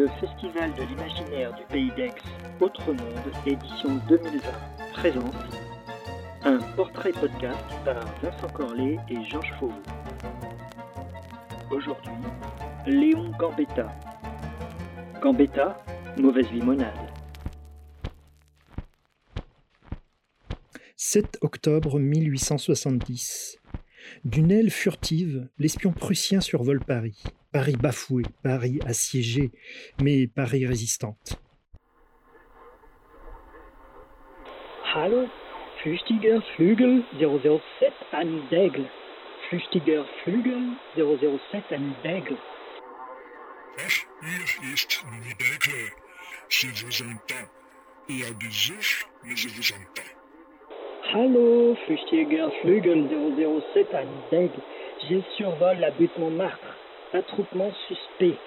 Le Festival de l'imaginaire du Pays d'Aix, Autre Monde, édition 2020, présente un portrait podcast par Vincent Corlet et Georges Fauveau. Aujourd'hui, Léon Gambetta. Gambetta, mauvaise limonade. 7 octobre 1870. D'une aile furtive, l'espion prussien survole Paris. Paris bafoué, Paris assiégé, mais Paris résistante. Hallo, Flüchtiger Flügel 007 an d'Aigle. Flüchtiger Flügel 007 an d'Aigle. Ach, hier ist Nidekle. Je vous entends. Il y a des mais je vous entends. Hallo, Flüchtiger Flügel 007 an d'Aigle. Je survole la butte Montmartre. Attroupement suspect.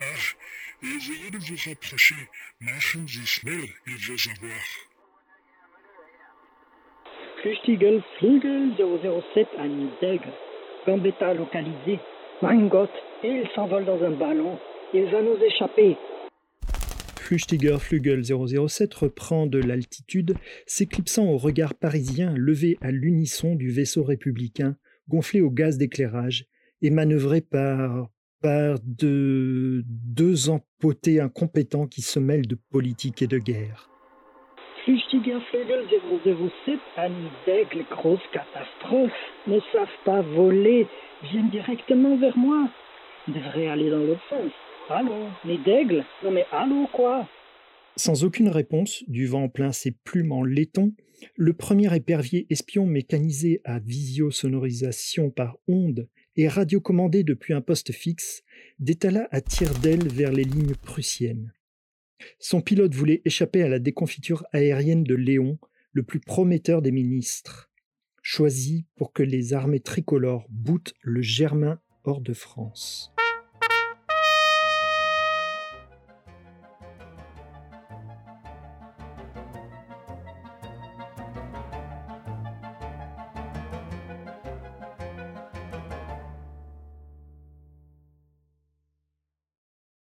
Ach, essayez de vous rapprocher. Machen Sie schnell, il veut savoir. Flüchtiger Flügel 007 an d'Aigle. Gambetta localisé. Mein Gott, il s'envole dans un ballon. Il va nous échapper. Flüchtiger Flügel 007 reprend de l'altitude, s'éclipsant au regard parisien levé à l'unisson du vaisseau républicain, gonflé au gaz d'éclairage et manœuvré par par de deux empotés incompétents qui se mêlent de politique et de guerre. Flüchtiger Flügel 007 an d'Aigle, grosse catastrophe. Ne savent pas voler. Viennent directement vers moi. Devrait aller dans l'autre sens. Allô, mais d'aigle Non mais allô quoi? Sans aucune réponse, du vent plein ses plumes en laiton, le premier épervier espion mécanisé à visiosonorisation par onde et radiocommandé depuis un poste fixe détala à tire-d'aile vers les lignes prussiennes. Son pilote voulait échapper à la déconfiture aérienne de Léon, le plus prometteur des ministres, choisi pour que les armées tricolores boutent le Germain hors de France.